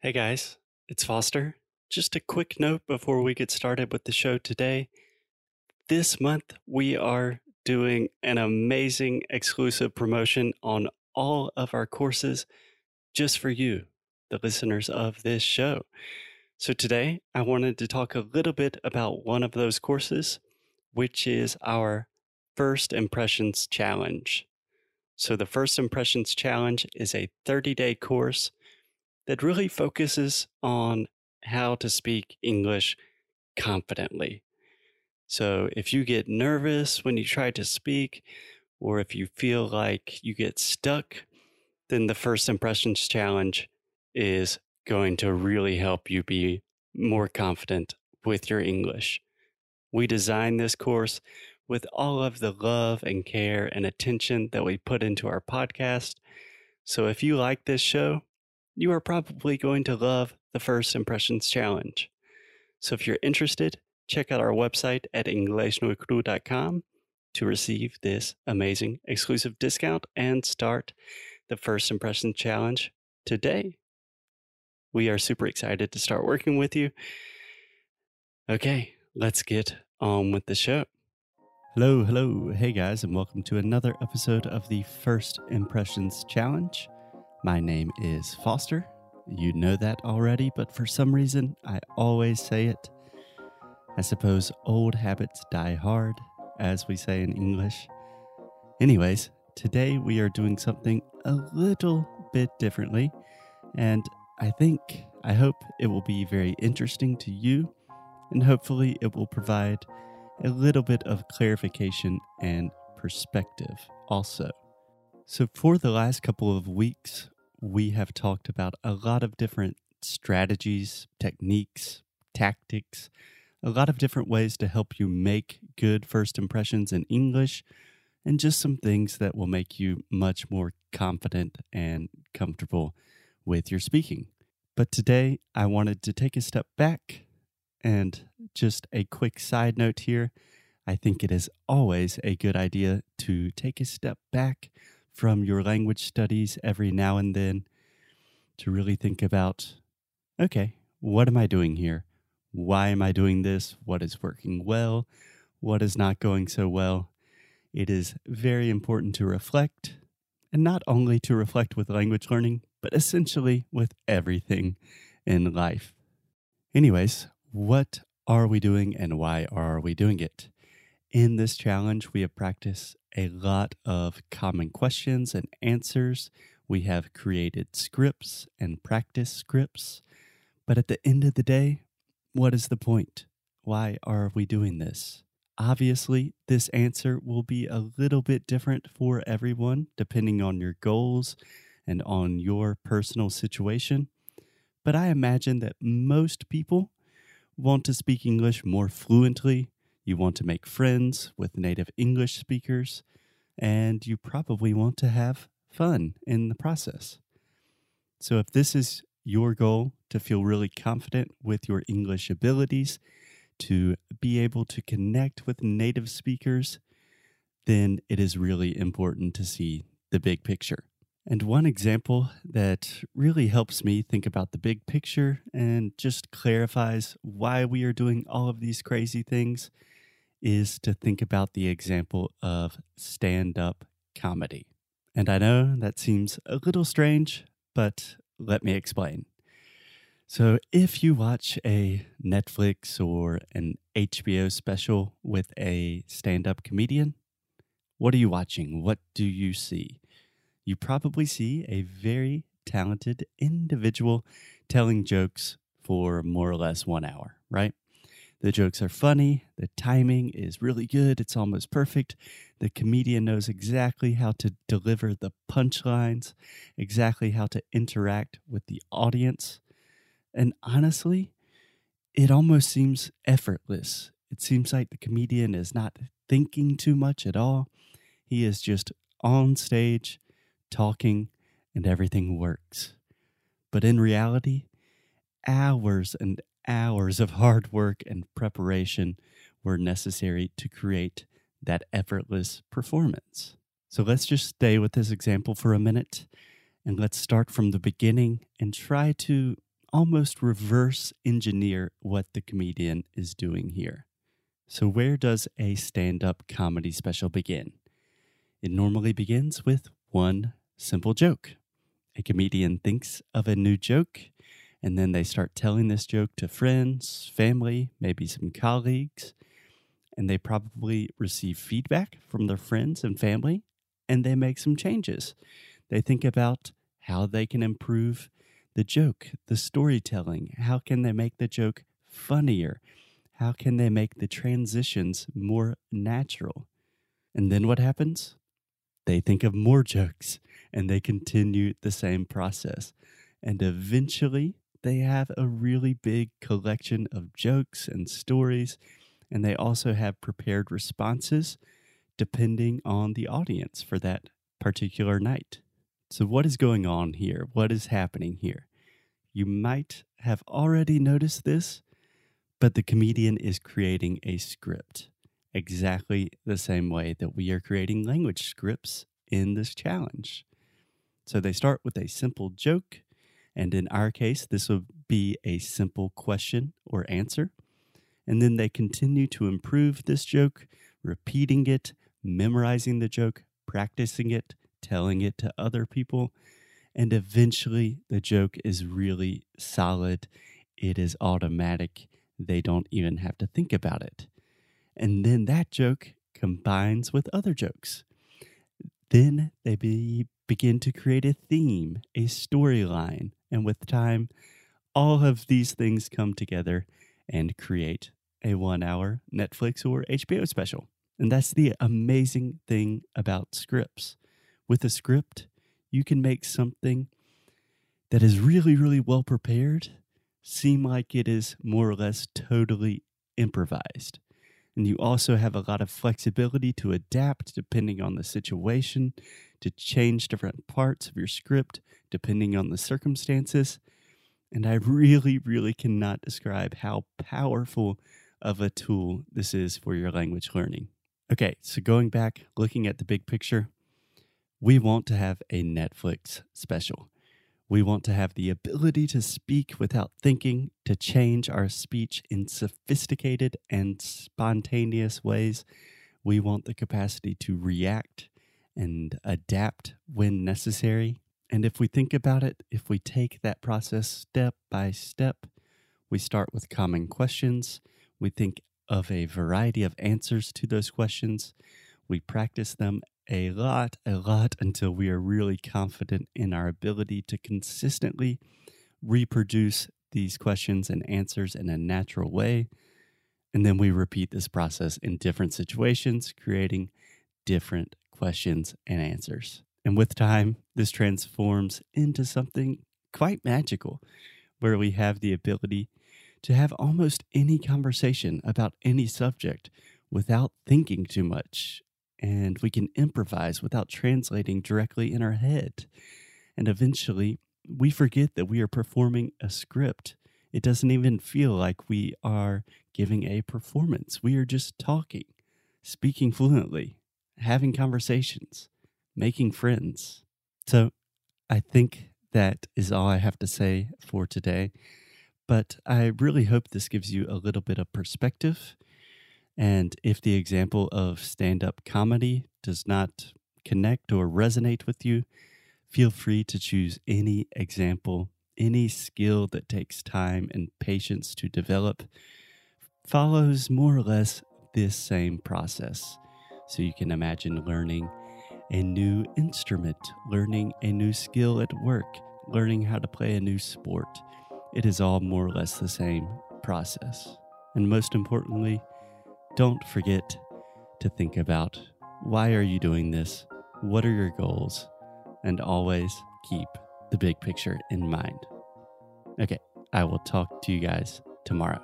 Hey guys, it's Foster. Just a quick note before we get started with the show today. This month, we are doing an amazing exclusive promotion on all of our courses just for you, the listeners of this show. So, today I wanted to talk a little bit about one of those courses, which is our First Impressions Challenge. So, the First Impressions Challenge is a 30 day course that really focuses on how to speak English confidently. So if you get nervous when you try to speak, or if you feel like you get stuck, then the First Impressions Challenge is going to really help you be more confident with your English. We designed this course with all of the love and care and attention that we put into our podcast. So if you like this show, you are probably going to love the First Impressions Challenge. So if you're interested, check out our website at EnglishNoCru.com to receive this amazing exclusive discount and start the First Impressions Challenge today. We are super excited to start working with you. Okay, let's get on with the show. Hello, hello. Hey guys, and welcome to another episode of the First Impressions Challenge. My name is Foster. You know that already, but for some reason, I always say it. I suppose old habits die hard, as we say in English. Anyways, today we are doing something a little bit differently, and I think, I hope it will be very interesting to you, and hopefully it will provide a little bit of clarification and perspective also. So, for the last couple of weeks, we have talked about a lot of different strategies, techniques, tactics, a lot of different ways to help you make good first impressions in English, and just some things that will make you much more confident and comfortable with your speaking. But today, I wanted to take a step back and just a quick side note here. I think it is always a good idea to take a step back from your language studies every now and then to really think about okay, what am I doing here? Why am I doing this? What is working well? What is not going so well? It is very important to reflect, and not only to reflect with language learning, but essentially with everything in life. Anyways, what are we doing and why are we doing it? In this challenge, we have practiced a lot of common questions and answers. We have created scripts and practice scripts. But at the end of the day, what is the point? Why are we doing this? Obviously, this answer will be a little bit different for everyone depending on your goals and on your personal situation. But I imagine that most people want to speak English more fluently you want to make friends with native English speakers, and you probably want to have fun in the process. So, if this is your goal to feel really confident with your English abilities, to be able to connect with native speakers, then it is really important to see the big picture. And one example that really helps me think about the big picture and just clarifies why we are doing all of these crazy things is to think about the example of stand up comedy. And I know that seems a little strange, but let me explain. So, if you watch a Netflix or an HBO special with a stand up comedian, what are you watching? What do you see? You probably see a very talented individual telling jokes for more or less one hour, right? The jokes are funny. The timing is really good. It's almost perfect. The comedian knows exactly how to deliver the punchlines, exactly how to interact with the audience. And honestly, it almost seems effortless. It seems like the comedian is not thinking too much at all. He is just on stage, talking, and everything works. But in reality, hours and hours of hard work and preparation were necessary to create that effortless performance. So let's just stay with this example for a minute and let's start from the beginning and try to almost reverse engineer what the comedian is doing here. So, where does a stand up comedy special begin? It normally begins with one simple joke. A comedian thinks of a new joke, and then they start telling this joke to friends, family, maybe some colleagues, and they probably receive feedback from their friends and family, and they make some changes. They think about how they can improve the joke, the storytelling. How can they make the joke funnier? How can they make the transitions more natural? And then what happens? They think of more jokes and they continue the same process. And eventually, they have a really big collection of jokes and stories. And they also have prepared responses depending on the audience for that particular night. So, what is going on here? What is happening here? You might have already noticed this, but the comedian is creating a script exactly the same way that we are creating language scripts in this challenge. So, they start with a simple joke, and in our case, this would be a simple question or answer. And then they continue to improve this joke, repeating it, memorizing the joke, practicing it, telling it to other people. And eventually, the joke is really solid. It is automatic. They don't even have to think about it. And then that joke combines with other jokes. Then they be, begin to create a theme, a storyline. And with time, all of these things come together and create a one hour Netflix or HBO special. And that's the amazing thing about scripts. With a script, you can make something that is really, really well prepared seem like it is more or less totally improvised. And you also have a lot of flexibility to adapt depending on the situation, to change different parts of your script depending on the circumstances. And I really, really cannot describe how powerful of a tool this is for your language learning. Okay, so going back, looking at the big picture, we want to have a Netflix special. We want to have the ability to speak without thinking, to change our speech in sophisticated and spontaneous ways. We want the capacity to react and adapt when necessary. And if we think about it, if we take that process step by step, we start with common questions. We think of a variety of answers to those questions. We practice them a lot, a lot until we are really confident in our ability to consistently reproduce these questions and answers in a natural way. And then we repeat this process in different situations, creating different questions and answers. And with time, this transforms into something quite magical, where we have the ability to have almost any conversation about any subject without thinking too much and we can improvise without translating directly in our head. And eventually, we forget that we are performing a script. It doesn't even feel like we are giving a performance. We are just talking, speaking fluently, having conversations, making friends. So I think that is all I have to say for today. But I really hope this gives you a little bit of perspective and if the example of stand up comedy does not connect or resonate with you, feel free to choose any example, any skill that takes time and patience to develop, follows more or less this same process. So you can imagine learning a new instrument, learning a new skill at work, learning how to play a new sport. It is all more or less the same process. And most importantly, don't forget to think about why are you doing this? What are your goals? And always keep the big picture in mind. Okay, I will talk to you guys tomorrow.